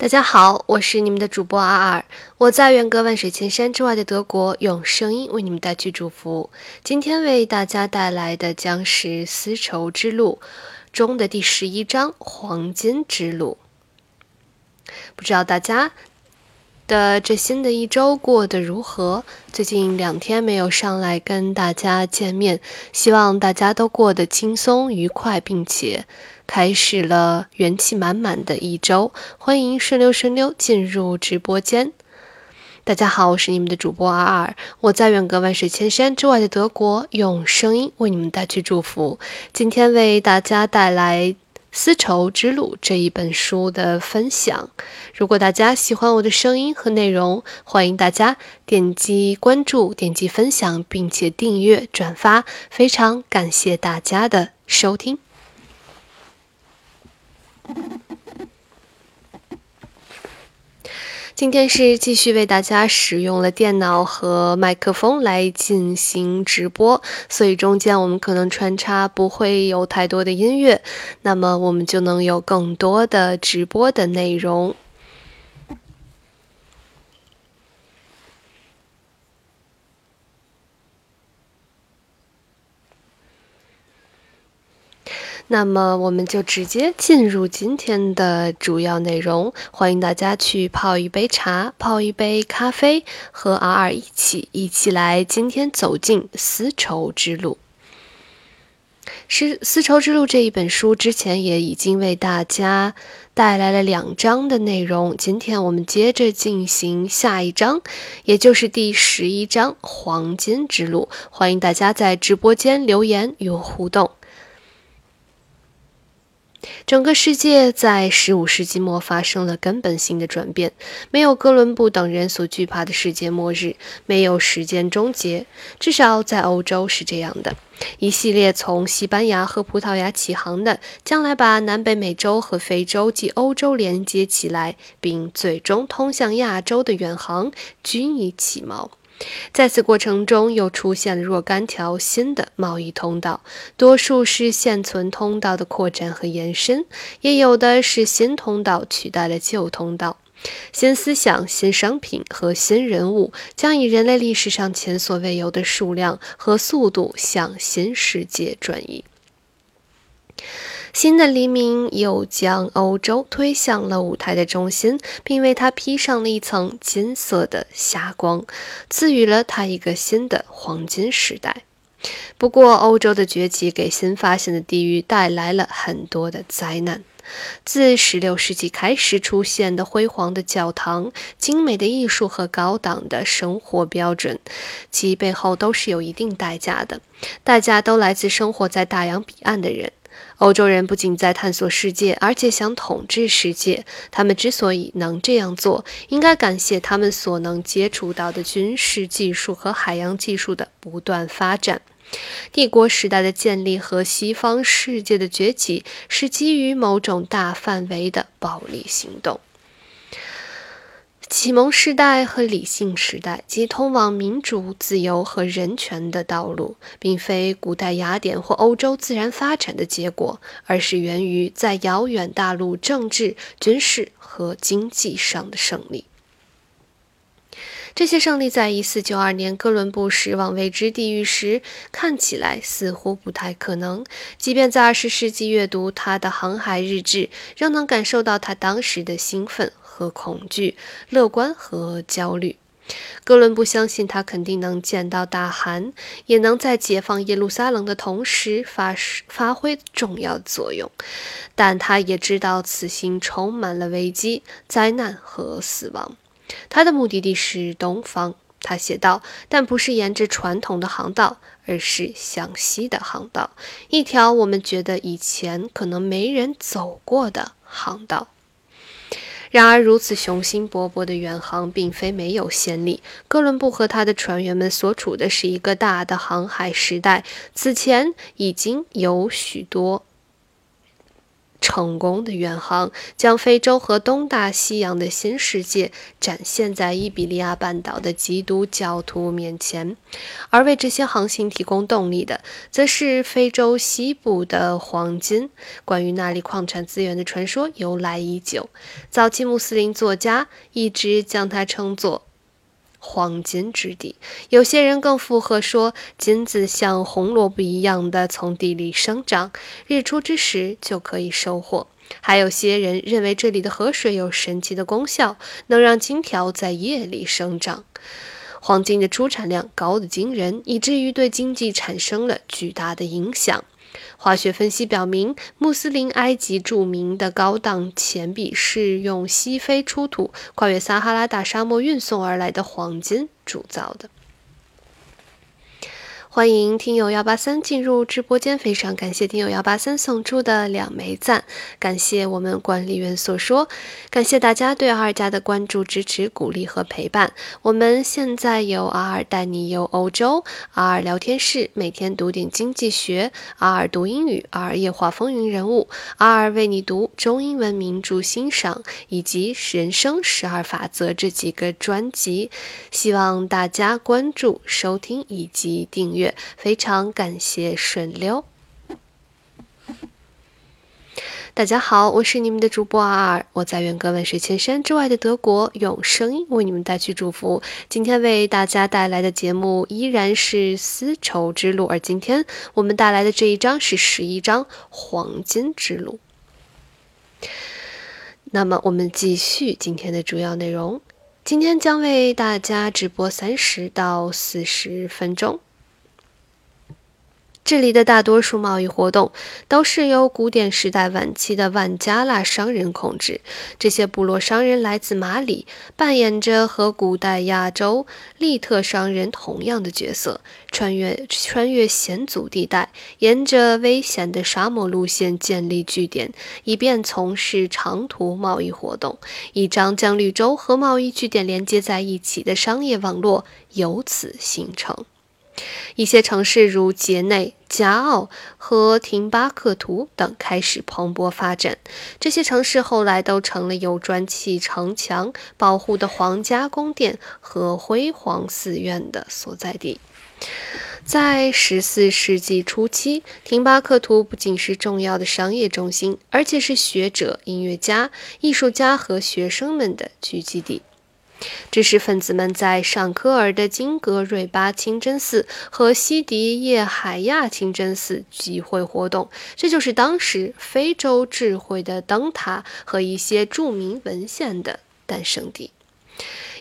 大家好，我是你们的主播阿尔，我在远隔万水千山之外的德国，用声音为你们带去祝福。今天为大家带来的将是《丝绸之路》中的第十一章《黄金之路》。不知道大家的这新的一周过得如何？最近两天没有上来跟大家见面，希望大家都过得轻松愉快，并且。开始了元气满满的一周，欢迎顺溜顺溜进入直播间。大家好，我是你们的主播阿尔，我在远隔万水千山之外的德国，用声音为你们带去祝福。今天为大家带来《丝绸之路》这一本书的分享。如果大家喜欢我的声音和内容，欢迎大家点击关注、点击分享，并且订阅、转发。非常感谢大家的收听。今天是继续为大家使用了电脑和麦克风来进行直播，所以中间我们可能穿插不会有太多的音乐，那么我们就能有更多的直播的内容。那么我们就直接进入今天的主要内容。欢迎大家去泡一杯茶，泡一杯咖啡，和 R 一起一起来今天走进丝绸之路。是丝绸之路这一本书之前也已经为大家带来了两章的内容。今天我们接着进行下一章，也就是第十一章黄金之路。欢迎大家在直播间留言与互动。整个世界在十五世纪末发生了根本性的转变，没有哥伦布等人所惧怕的世界末日，没有时间终结，至少在欧洲是这样的。一系列从西班牙和葡萄牙起航的，将来把南北美洲和非洲及欧洲连接起来，并最终通向亚洲的远航，均已起锚。在此过程中，又出现了若干条新的贸易通道，多数是现存通道的扩展和延伸，也有的是新通道取代了旧通道。新思想、新商品和新人物将以人类历史上前所未有的数量和速度向新世界转移。新的黎明又将欧洲推向了舞台的中心，并为它披上了一层金色的霞光，赐予了它一个新的黄金时代。不过，欧洲的崛起给新发现的地域带来了很多的灾难。自16世纪开始出现的辉煌的教堂、精美的艺术和高档的生活标准，其背后都是有一定代价的。大家都来自生活在大洋彼岸的人。欧洲人不仅在探索世界，而且想统治世界。他们之所以能这样做，应该感谢他们所能接触到的军事技术和海洋技术的不断发展。帝国时代的建立和西方世界的崛起，是基于某种大范围的暴力行动。启蒙时代和理性时代，即通往民主、自由和人权的道路，并非古代雅典或欧洲自然发展的结果，而是源于在遥远大陆政治、军事和经济上的胜利。这些胜利在1492年哥伦布驶往未知地域时，看起来似乎不太可能。即便在20世纪阅读他的航海日志，仍能感受到他当时的兴奋。和恐惧、乐观和焦虑。哥伦布相信他肯定能见到大汗，也能在解放耶路撒冷的同时发发挥重要作用。但他也知道此行充满了危机、灾难和死亡。他的目的地是东方，他写道，但不是沿着传统的航道，而是向西的航道，一条我们觉得以前可能没人走过的航道。然而，如此雄心勃勃的远航并非没有先例。哥伦布和他的船员们所处的是一个大的航海时代，此前已经有许多成功的远航，将非洲和东大西洋的新世界展现在伊比利亚半岛的基督教徒面前。而为这些航行提供动力的，则是非洲西部的黄金。关于那里矿产资源的传说由来已久，早期穆斯林作家一直将它称作。黄金之地，有些人更附和说，金子像红萝卜一样的从地里生长，日出之时就可以收获。还有些人认为这里的河水有神奇的功效，能让金条在夜里生长。黄金的出产量高的惊人，以至于对经济产生了巨大的影响。化学分析表明，穆斯林埃及著名的高档钱币是用西非出土、跨越撒哈拉大沙漠运送而来的黄金铸造的。欢迎听友幺八三进入直播间，非常感谢听友幺八三送出的两枚赞，感谢我们管理员所说，感谢大家对二家的关注、支持、鼓励和陪伴。我们现在有 R 带你游欧洲，R 聊天室每天读点经济学，R 读英语，R 夜话风云人物，R 为你读中英文名著欣赏以及人生十二法则这几个专辑，希望大家关注、收听以及订阅。非常感谢顺溜。大家好，我是你们的主播阿尔，我在远隔万水千山之外的德国，用声音为你们带去祝福。今天为大家带来的节目依然是丝绸之路，而今天我们带来的这一章是十一章黄金之路。那么，我们继续今天的主要内容，今天将为大家直播三十到四十分钟。这里的大多数贸易活动都是由古典时代晚期的万加拉商人控制。这些部落商人来自马里，扮演着和古代亚洲利特商人同样的角色，穿越穿越险阻地带，沿着危险的沙漠路线建立据点，以便从事长途贸易活动。一张将绿洲和贸易据点连接在一起的商业网络由此形成。一些城市如杰内、加奥和廷巴克图等开始蓬勃发展。这些城市后来都成了有砖砌城墙保护的皇家宫殿和辉煌寺院的所在地。在十四世纪初期，廷巴克图不仅是重要的商业中心，而且是学者、音乐家、艺术家和学生们的聚集地。知识分子们在尚科尔的金格瑞巴清真寺和西迪叶海亚清真寺集会活动，这就是当时非洲智慧的灯塔和一些著名文献的诞生地。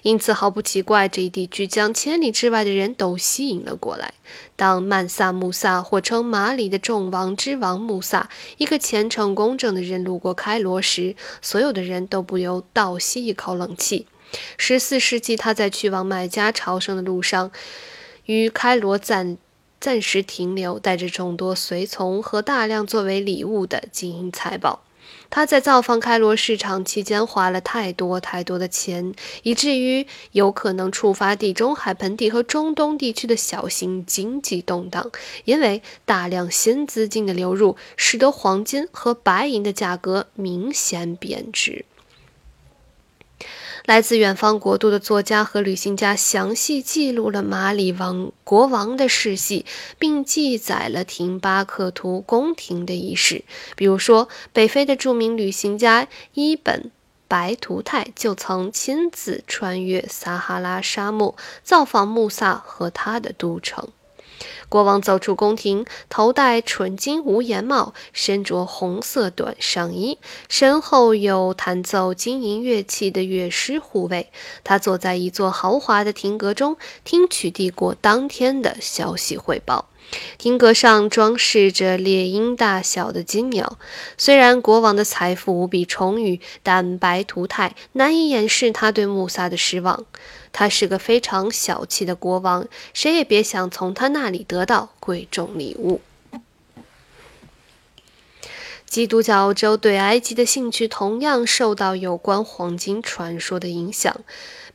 因此，毫不奇怪，这一地区将千里之外的人都吸引了过来。当曼萨穆萨或称马里的众王之王穆萨，一个虔诚公正的人路过开罗时，所有的人都不由倒吸一口冷气。十四世纪，他在去往麦加朝圣的路上，于开罗暂暂时停留，带着众多随从和大量作为礼物的金银财宝。他在造访开罗市场期间花了太多太多的钱，以至于有可能触发地中海盆地和中东地区的小型经济动荡。因为大量新资金的流入，使得黄金和白银的价格明显贬值。来自远方国度的作家和旅行家详细记录了马里王国王的世系，并记载了廷巴克图宫廷的仪式。比如说，北非的著名旅行家伊本·白图泰就曾亲自穿越撒哈拉沙漠，造访穆萨和他的都城。国王走出宫廷，头戴纯金无檐帽，身着红色短上衣，身后有弹奏金银乐器的乐师护卫。他坐在一座豪华的亭阁中，听取帝国当天的消息汇报。亭阁上装饰着猎鹰大小的金鸟。虽然国王的财富无比充裕，但白图泰难以掩饰他对穆萨的失望。他是个非常小气的国王，谁也别想从他那里得到贵重礼物。基督教欧洲对埃及的兴趣同样受到有关黄金传说的影响。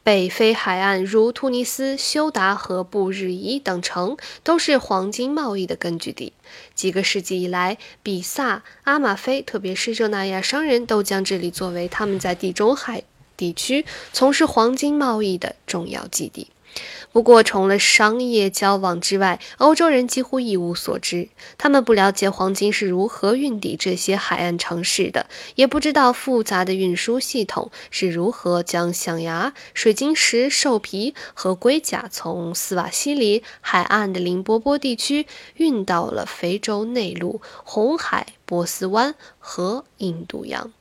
北非海岸如突尼斯、休达和布日伊等城都是黄金贸易的根据地。几个世纪以来，比萨、阿马菲，特别是热那亚商人都将这里作为他们在地中海地区从事黄金贸易的重要基地。不过，除了商业交往之外，欧洲人几乎一无所知。他们不了解黄金是如何运抵这些海岸城市的，也不知道复杂的运输系统是如何将象牙、水晶石、兽皮和龟甲从斯瓦西里海岸的林波波地区运到了非洲内陆、红海、波斯湾和印度洋。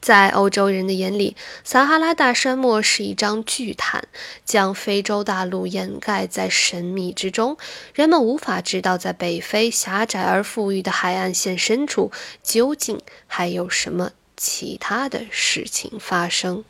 在欧洲人的眼里，撒哈拉大沙漠是一张巨毯，将非洲大陆掩盖在神秘之中。人们无法知道，在北非狭窄而富裕的海岸线深处，究竟还有什么其他的事情发生。